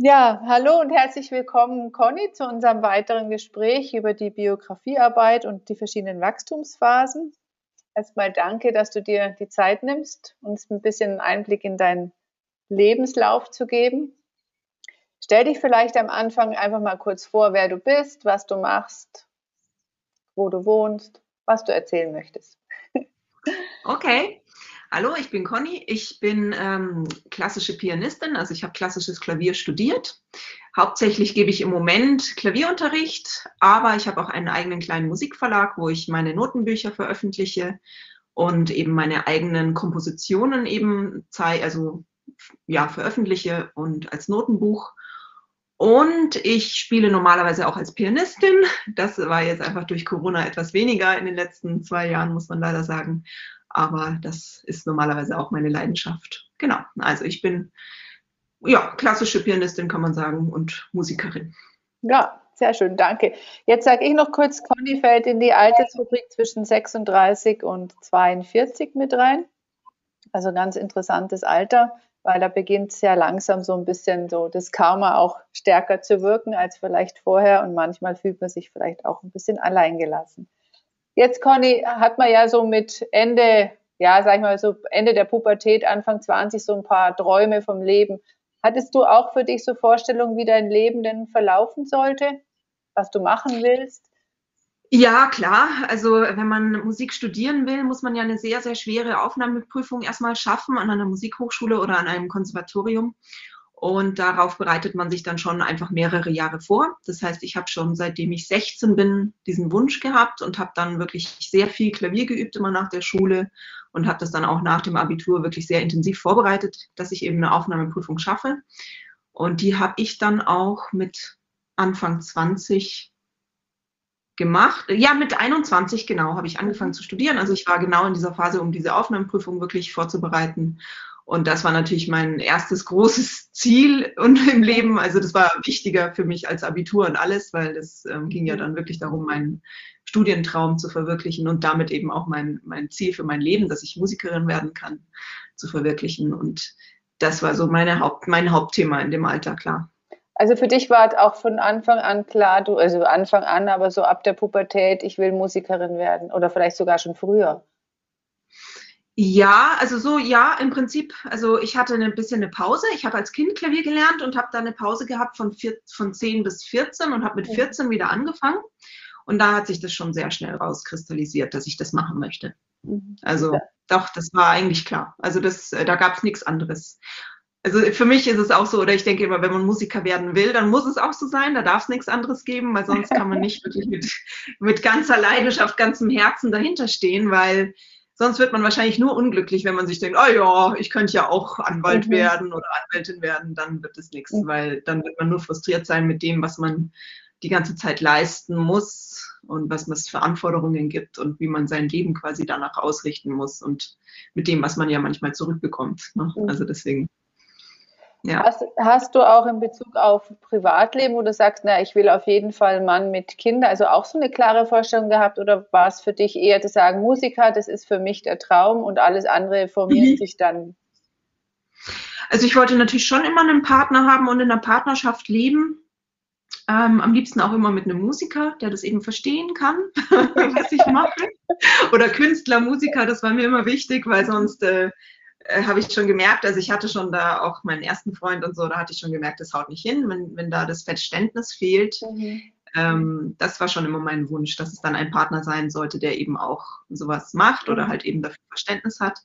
Ja, hallo und herzlich willkommen, Conny, zu unserem weiteren Gespräch über die Biografiearbeit und die verschiedenen Wachstumsphasen. Erstmal danke, dass du dir die Zeit nimmst, uns ein bisschen Einblick in deinen Lebenslauf zu geben. Stell dich vielleicht am Anfang einfach mal kurz vor, wer du bist, was du machst, wo du wohnst, was du erzählen möchtest. Okay. Hallo, ich bin Conny. Ich bin ähm, klassische Pianistin, also ich habe klassisches Klavier studiert. Hauptsächlich gebe ich im Moment Klavierunterricht, aber ich habe auch einen eigenen kleinen Musikverlag, wo ich meine Notenbücher veröffentliche und eben meine eigenen Kompositionen eben zeige, also ja, veröffentliche und als Notenbuch. Und ich spiele normalerweise auch als Pianistin. Das war jetzt einfach durch Corona etwas weniger in den letzten zwei Jahren, muss man leider sagen aber das ist normalerweise auch meine Leidenschaft. Genau, also ich bin ja klassische Pianistin, kann man sagen, und Musikerin. Ja, sehr schön, danke. Jetzt sage ich noch kurz, Conny fällt in die Altersrubrik zwischen 36 und 42 mit rein. Also ganz interessantes Alter, weil da beginnt sehr langsam so ein bisschen so das Karma auch stärker zu wirken als vielleicht vorher und manchmal fühlt man sich vielleicht auch ein bisschen alleingelassen. Jetzt, Conny, hat man ja so mit Ende, ja, sag ich mal, so Ende der Pubertät, Anfang 20 so ein paar Träume vom Leben. Hattest du auch für dich so Vorstellungen, wie dein Leben denn verlaufen sollte? Was du machen willst? Ja, klar. Also wenn man Musik studieren will, muss man ja eine sehr, sehr schwere Aufnahmeprüfung erstmal schaffen an einer Musikhochschule oder an einem Konservatorium. Und darauf bereitet man sich dann schon einfach mehrere Jahre vor. Das heißt, ich habe schon seitdem ich 16 bin diesen Wunsch gehabt und habe dann wirklich sehr viel Klavier geübt immer nach der Schule und habe das dann auch nach dem Abitur wirklich sehr intensiv vorbereitet, dass ich eben eine Aufnahmeprüfung schaffe. Und die habe ich dann auch mit Anfang 20 gemacht. Ja, mit 21 genau habe ich angefangen zu studieren. Also ich war genau in dieser Phase, um diese Aufnahmeprüfung wirklich vorzubereiten und das war natürlich mein erstes großes Ziel im Leben. Also das war wichtiger für mich als Abitur und alles, weil das ähm, ging ja dann wirklich darum, meinen Studientraum zu verwirklichen und damit eben auch mein, mein Ziel für mein Leben, dass ich Musikerin werden kann, zu verwirklichen. Und das war so meine Haupt, mein Hauptthema in dem Alter, klar. Also für dich war auch von Anfang an klar, du, also Anfang an, aber so ab der Pubertät, ich will Musikerin werden oder vielleicht sogar schon früher. Ja, also so, ja, im Prinzip, also ich hatte ein bisschen eine Pause. Ich habe als Kind Klavier gelernt und habe dann eine Pause gehabt von, vier, von 10 bis 14 und habe mit 14 wieder angefangen. Und da hat sich das schon sehr schnell rauskristallisiert, dass ich das machen möchte. Mhm. Also ja. doch, das war eigentlich klar. Also das, äh, da gab es nichts anderes. Also für mich ist es auch so, oder ich denke immer, wenn man Musiker werden will, dann muss es auch so sein, da darf es nichts anderes geben, weil sonst kann man nicht wirklich mit, mit ganzer Leidenschaft, ganzem Herzen dahinter stehen, weil Sonst wird man wahrscheinlich nur unglücklich, wenn man sich denkt, oh ja, ich könnte ja auch Anwalt mhm. werden oder Anwältin werden, dann wird es nichts, mhm. weil dann wird man nur frustriert sein mit dem, was man die ganze Zeit leisten muss und was es für Anforderungen gibt und wie man sein Leben quasi danach ausrichten muss und mit dem, was man ja manchmal zurückbekommt. Ne? Mhm. Also deswegen ja. Hast, hast, du auch in Bezug auf Privatleben, wo du sagst, na, ich will auf jeden Fall einen Mann mit Kindern, also auch so eine klare Vorstellung gehabt oder war es für dich eher zu sagen, Musiker, das ist für mich der Traum und alles andere formiert mhm. sich dann? Also ich wollte natürlich schon immer einen Partner haben und in einer Partnerschaft leben. Ähm, am liebsten auch immer mit einem Musiker, der das eben verstehen kann, was ich mache. Oder Künstler, Musiker, das war mir immer wichtig, weil sonst äh, äh, habe ich schon gemerkt, also ich hatte schon da auch meinen ersten Freund und so, da hatte ich schon gemerkt, das haut nicht hin, wenn, wenn da das Verständnis fehlt. Mhm. Ähm, das war schon immer mein Wunsch, dass es dann ein Partner sein sollte, der eben auch sowas macht oder mhm. halt eben dafür Verständnis hat.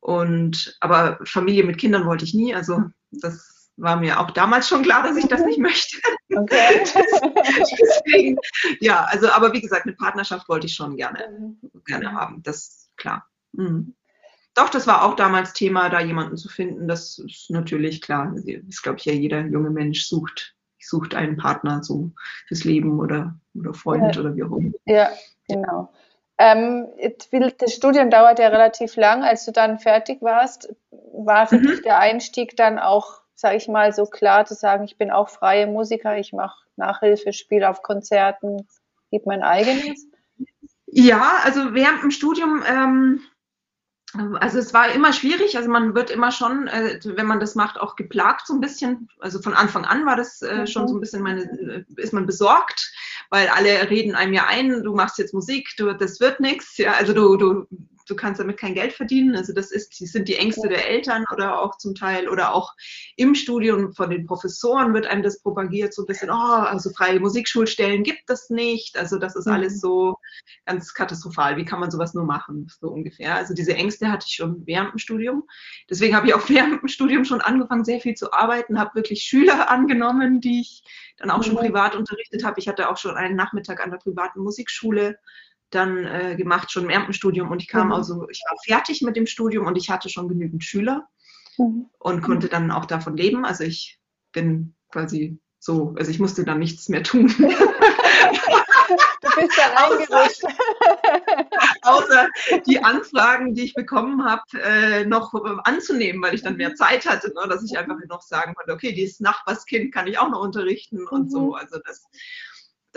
Und aber Familie mit Kindern wollte ich nie, also das war mir auch damals schon klar, dass ich das nicht möchte. Okay. Deswegen, ja, also aber wie gesagt, eine Partnerschaft wollte ich schon gerne, mhm. gerne haben, das ist klar. Mhm. Doch, das war auch damals Thema, da jemanden zu finden. Das ist natürlich klar. Das ist, glaube ich, ja jeder junge Mensch sucht, sucht einen Partner so fürs Leben oder, oder Freund ja. oder wie auch immer. Ja, genau. Ähm, das Studium dauert ja relativ lang. Als du dann fertig warst, war für mhm. dich der Einstieg dann auch, sage ich mal, so klar zu sagen, ich bin auch freie Musiker, ich mache Nachhilfe, spiele auf Konzerten, gebe mein eigenes? Ja, also während dem Studium ähm, also es war immer schwierig, also man wird immer schon, äh, wenn man das macht, auch geplagt so ein bisschen. Also von Anfang an war das äh, schon so ein bisschen meine, äh, ist man besorgt, weil alle reden einem ja ein, du machst jetzt Musik, du, das wird nichts, ja, also du, du du kannst damit kein Geld verdienen. Also das ist, das sind die Ängste der Eltern oder auch zum Teil oder auch im Studium von den Professoren wird einem das propagiert, so ein bisschen, oh, also freie Musikschulstellen gibt es nicht. Also das ist alles mhm. so ganz katastrophal. Wie kann man sowas nur machen? So ungefähr. Also diese Ängste hatte ich schon während dem Studium. Deswegen habe ich auch während dem Studium schon angefangen, sehr viel zu arbeiten, habe wirklich Schüler angenommen, die ich dann auch schon mhm. privat unterrichtet habe. Ich hatte auch schon einen Nachmittag an der privaten Musikschule dann äh, gemacht, schon im Studium und ich kam mhm. also, ich war fertig mit dem Studium und ich hatte schon genügend Schüler mhm. und konnte dann auch davon leben. Also ich bin quasi so, also ich musste dann nichts mehr tun. Du bist dann eingerutscht. Außer die Anfragen, die ich bekommen habe, äh, noch anzunehmen, weil ich dann mehr Zeit hatte, ne? dass ich einfach noch sagen konnte, okay, dieses Nachbarskind kann ich auch noch unterrichten und mhm. so. Also das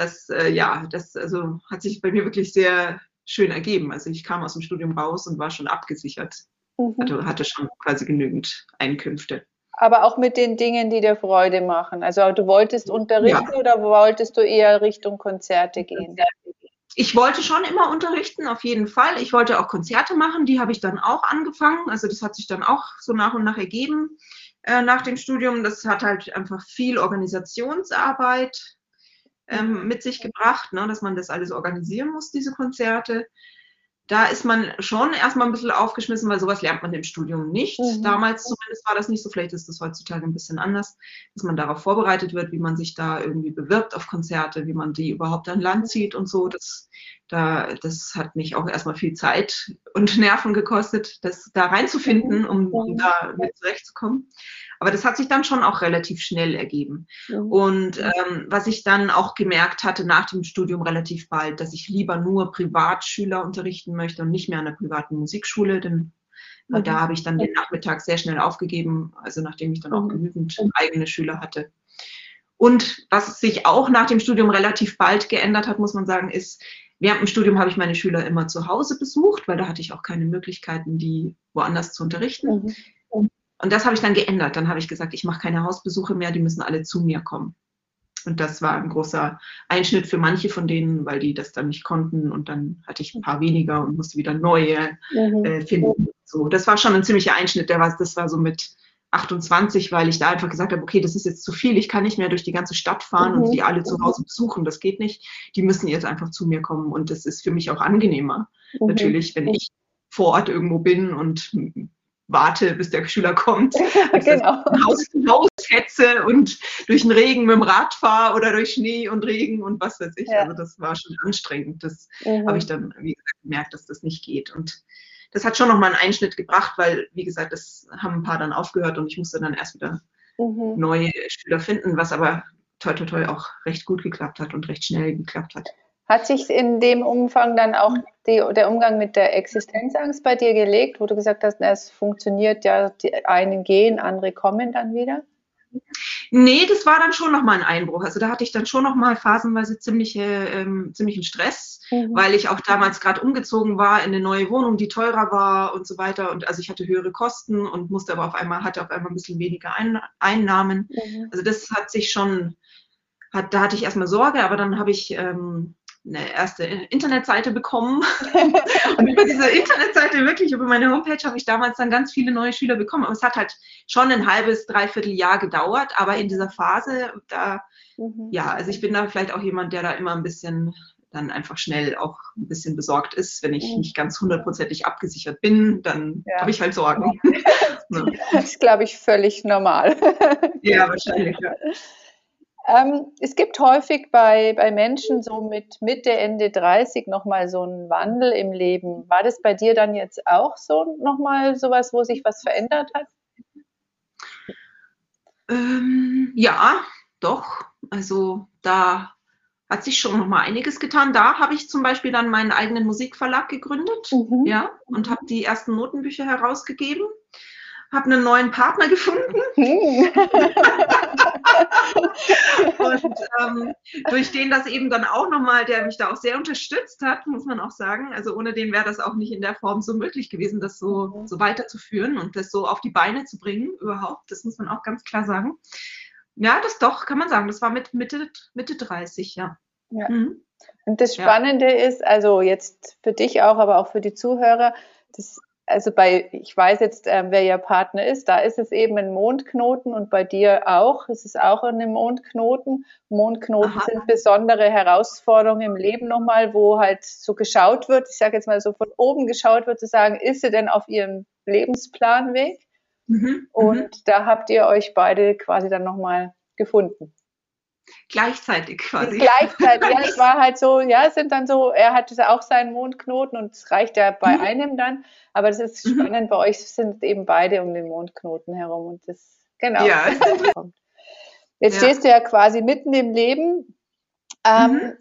das, äh, ja, das also, hat sich bei mir wirklich sehr schön ergeben. Also ich kam aus dem Studium raus und war schon abgesichert. Mhm. Hatte, hatte schon quasi genügend Einkünfte. Aber auch mit den Dingen, die dir Freude machen. Also du wolltest unterrichten ja. oder wolltest du eher Richtung Konzerte gehen? Ich wollte schon immer unterrichten, auf jeden Fall. Ich wollte auch Konzerte machen, die habe ich dann auch angefangen. Also das hat sich dann auch so nach und nach ergeben äh, nach dem Studium. Das hat halt einfach viel Organisationsarbeit ähm, mit sich gebracht, ne, dass man das alles organisieren muss, diese Konzerte. Da ist man schon erstmal ein bisschen aufgeschmissen, weil sowas lernt man im Studium nicht. Mhm. Damals zumindest war das nicht so, vielleicht ist das heutzutage ein bisschen anders, dass man darauf vorbereitet wird, wie man sich da irgendwie bewirbt auf Konzerte, wie man die überhaupt an Land zieht und so. Das, da, das hat mich auch erstmal viel Zeit und Nerven gekostet, das da reinzufinden, um, um da mit zurechtzukommen. Aber das hat sich dann schon auch relativ schnell ergeben. Mhm. Und ähm, was ich dann auch gemerkt hatte nach dem Studium relativ bald, dass ich lieber nur Privatschüler unterrichten möchte und nicht mehr an der privaten Musikschule, denn mhm. da habe ich dann den Nachmittag sehr schnell aufgegeben, also nachdem ich dann auch mhm. genügend eigene Schüler hatte. Und was sich auch nach dem Studium relativ bald geändert hat, muss man sagen, ist, während dem Studium habe ich meine Schüler immer zu Hause besucht, weil da hatte ich auch keine Möglichkeiten, die woanders zu unterrichten. Mhm. Und das habe ich dann geändert. Dann habe ich gesagt, ich mache keine Hausbesuche mehr, die müssen alle zu mir kommen. Und das war ein großer Einschnitt für manche von denen, weil die das dann nicht konnten. Und dann hatte ich ein paar weniger und musste wieder neue mhm. äh, finden. So, das war schon ein ziemlicher Einschnitt. Der war, das war so mit 28, weil ich da einfach gesagt habe, okay, das ist jetzt zu viel. Ich kann nicht mehr durch die ganze Stadt fahren mhm. und die alle zu Hause besuchen. Das geht nicht. Die müssen jetzt einfach zu mir kommen. Und das ist für mich auch angenehmer. Mhm. Natürlich, wenn ich vor Ort irgendwo bin und warte, bis der Schüler kommt. genau. Haus Haus hetze und durch den Regen mit dem Rad fahre oder durch Schnee und Regen und was weiß ich. Ja. Also das war schon anstrengend. Das mhm. habe ich dann, wie gesagt, gemerkt, dass das nicht geht. Und das hat schon nochmal einen Einschnitt gebracht, weil, wie gesagt, das haben ein paar dann aufgehört und ich musste dann erst wieder mhm. neue Schüler finden, was aber toi toi toi auch recht gut geklappt hat und recht schnell geklappt hat. Hat sich in dem Umfang dann auch die, der Umgang mit der Existenzangst bei dir gelegt, wo du gesagt hast, na, es funktioniert ja, die einen gehen, andere kommen dann wieder? Nee, das war dann schon nochmal ein Einbruch. Also da hatte ich dann schon nochmal phasenweise ziemliche, ähm, ziemlichen Stress, mhm. weil ich auch damals gerade umgezogen war in eine neue Wohnung, die teurer war und so weiter. Und also ich hatte höhere Kosten und musste aber auf einmal, hatte auf einmal ein bisschen weniger ein Einnahmen. Mhm. Also das hat sich schon, hat, da hatte ich erstmal Sorge, aber dann habe ich ähm, eine erste Internetseite bekommen. und über diese Internetseite, wirklich über meine Homepage, habe ich damals dann ganz viele neue Schüler bekommen. Aber es hat halt schon ein halbes, dreiviertel Jahr gedauert. Aber in dieser Phase, da, mhm. ja, also ich bin da vielleicht auch jemand, der da immer ein bisschen dann einfach schnell auch ein bisschen besorgt ist. Wenn ich mhm. nicht ganz hundertprozentig abgesichert bin, dann ja. habe ich halt Sorgen. Das ist, glaube ich, völlig normal. Ja, wahrscheinlich. Ja. Ähm, es gibt häufig bei, bei Menschen so mit Mitte, Ende 30 nochmal so einen Wandel im Leben. War das bei dir dann jetzt auch so nochmal sowas, wo sich was verändert hat? Ähm, ja, doch. Also da hat sich schon nochmal einiges getan. Da habe ich zum Beispiel dann meinen eigenen Musikverlag gegründet, mhm. ja, und habe die ersten Notenbücher herausgegeben habe einen neuen Partner gefunden. Hm. Und ähm, durch den das eben dann auch nochmal, der mich da auch sehr unterstützt hat, muss man auch sagen. Also ohne den wäre das auch nicht in der Form so möglich gewesen, das so, mhm. so weiterzuführen und das so auf die Beine zu bringen überhaupt. Das muss man auch ganz klar sagen. Ja, das doch, kann man sagen. Das war mit Mitte, Mitte 30, ja. ja. Mhm. Und das Spannende ja. ist, also jetzt für dich auch, aber auch für die Zuhörer, das also bei, ich weiß jetzt, äh, wer ihr Partner ist, da ist es eben ein Mondknoten und bei dir auch, es ist auch ein Mondknoten. Mondknoten Aha. sind besondere Herausforderungen im Leben nochmal, wo halt so geschaut wird, ich sage jetzt mal so von oben geschaut wird, zu sagen, ist sie denn auf ihrem Lebensplanweg? Mhm. mhm. Und da habt ihr euch beide quasi dann nochmal gefunden. Gleichzeitig quasi. Gleichzeitig, ja, es war halt so, ja, es sind dann so, er hatte auch seinen Mondknoten und es reicht ja bei mhm. einem dann, aber das ist mhm. spannend, mhm. bei euch sind eben beide um den Mondknoten herum und das, genau. Ja. Jetzt ja. stehst du ja quasi mitten im Leben. Ähm, mhm.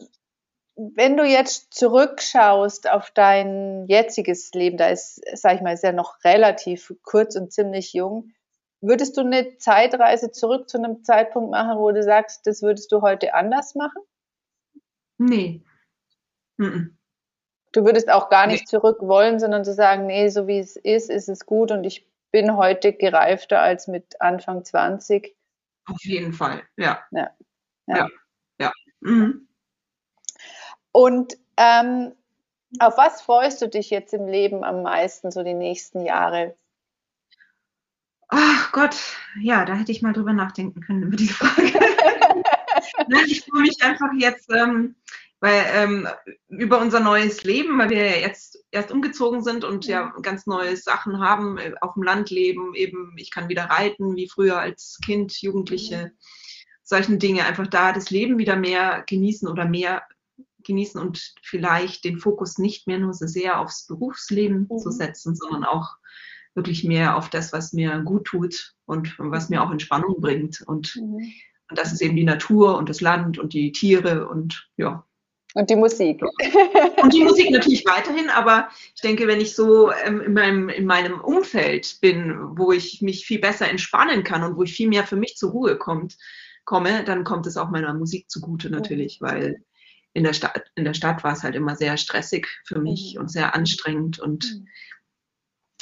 Wenn du jetzt zurückschaust auf dein jetziges Leben, da ist, sag ich mal, ist ja noch relativ kurz und ziemlich jung. Würdest du eine Zeitreise zurück zu einem Zeitpunkt machen, wo du sagst, das würdest du heute anders machen? Nee. Mm Du würdest auch gar nicht nee. zurück wollen, sondern zu sagen, nee, so wie es ist, ist es gut und ich bin heute gereifter als mit Anfang 20. Auf jeden Fall, ja. Ja. Ja. ja. ja. Mhm. Und ähm, auf was freust du dich jetzt im Leben am meisten, so die nächsten Jahre? Ach Gott, ja, da hätte ich mal drüber nachdenken können über diese Frage. Nein, ich freue mich einfach jetzt, ähm, weil ähm, über unser neues Leben, weil wir ja jetzt erst umgezogen sind und ja ganz neue Sachen haben, äh, auf dem Land leben, eben ich kann wieder reiten wie früher als Kind, Jugendliche, solchen Dinge, einfach da das Leben wieder mehr genießen oder mehr genießen und vielleicht den Fokus nicht mehr nur so sehr aufs Berufsleben mhm. zu setzen, sondern auch wirklich mehr auf das, was mir gut tut und was mir auch Entspannung bringt. Und, mhm. und das ist eben die Natur und das Land und die Tiere und ja. Und die Musik. Und die Musik natürlich weiterhin, aber ich denke, wenn ich so ähm, in, meinem, in meinem Umfeld bin, wo ich mich viel besser entspannen kann und wo ich viel mehr für mich zur Ruhe kommt, komme, dann kommt es auch meiner Musik zugute natürlich, mhm. weil in der Stadt, in der Stadt war es halt immer sehr stressig für mich mhm. und sehr anstrengend und mhm.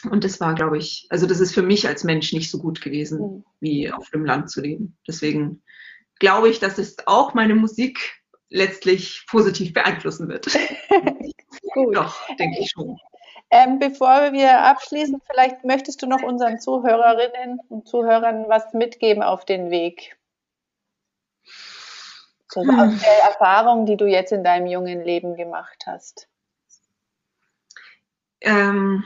Und das war, glaube ich, also das ist für mich als Mensch nicht so gut gewesen, mhm. wie auf dem Land zu leben. Deswegen glaube ich, dass es auch meine Musik letztlich positiv beeinflussen wird. gut. Doch, denke ich schon. Ähm, bevor wir abschließen, vielleicht möchtest du noch unseren Zuhörerinnen und Zuhörern was mitgeben auf den Weg. So hm. aus der Erfahrung, die du jetzt in deinem jungen Leben gemacht hast. Ähm,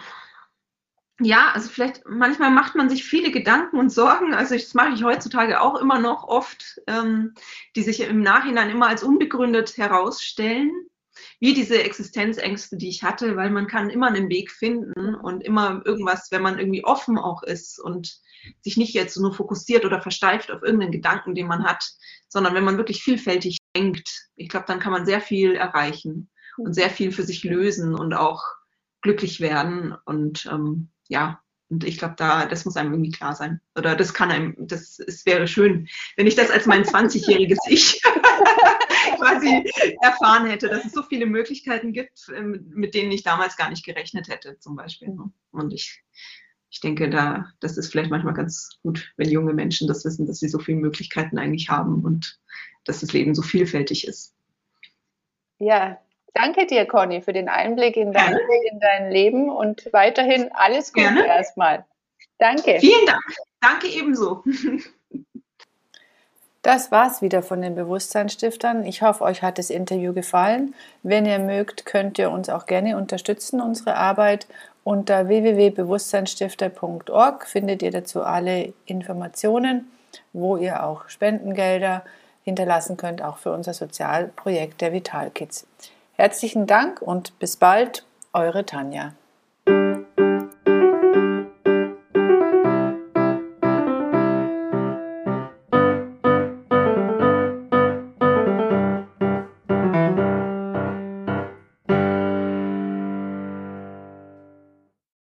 ja, also vielleicht manchmal macht man sich viele Gedanken und Sorgen. Also das mache ich heutzutage auch immer noch oft, ähm, die sich im Nachhinein immer als unbegründet herausstellen, wie diese Existenzängste, die ich hatte, weil man kann immer einen Weg finden und immer irgendwas, wenn man irgendwie offen auch ist und sich nicht jetzt nur fokussiert oder versteift auf irgendeinen Gedanken, den man hat, sondern wenn man wirklich vielfältig denkt, ich glaube, dann kann man sehr viel erreichen und sehr viel für sich lösen und auch glücklich werden und ähm, ja, und ich glaube, da, das muss einem irgendwie klar sein. Oder das kann einem, das es wäre schön, wenn ich das als mein 20-jähriges Ich quasi erfahren hätte, dass es so viele Möglichkeiten gibt, ähm, mit denen ich damals gar nicht gerechnet hätte, zum Beispiel. Ne? Und ich, ich denke, da, das ist vielleicht manchmal ganz gut, wenn junge Menschen das wissen, dass sie so viele Möglichkeiten eigentlich haben und dass das Leben so vielfältig ist. Ja, Danke dir, Conny, für den Einblick in dein, in dein Leben und weiterhin alles Gute Gerne. erstmal. Danke. Vielen Dank. Danke ebenso. Das war's wieder von den Bewusstseinsstiftern. Ich hoffe, euch hat das Interview gefallen. Wenn ihr mögt, könnt ihr uns auch gerne unterstützen, unsere Arbeit. Unter www.bewusstseinsstifter.org findet ihr dazu alle Informationen, wo ihr auch Spendengelder hinterlassen könnt, auch für unser Sozialprojekt der Vital Kids. Herzlichen Dank und bis bald, eure Tanja.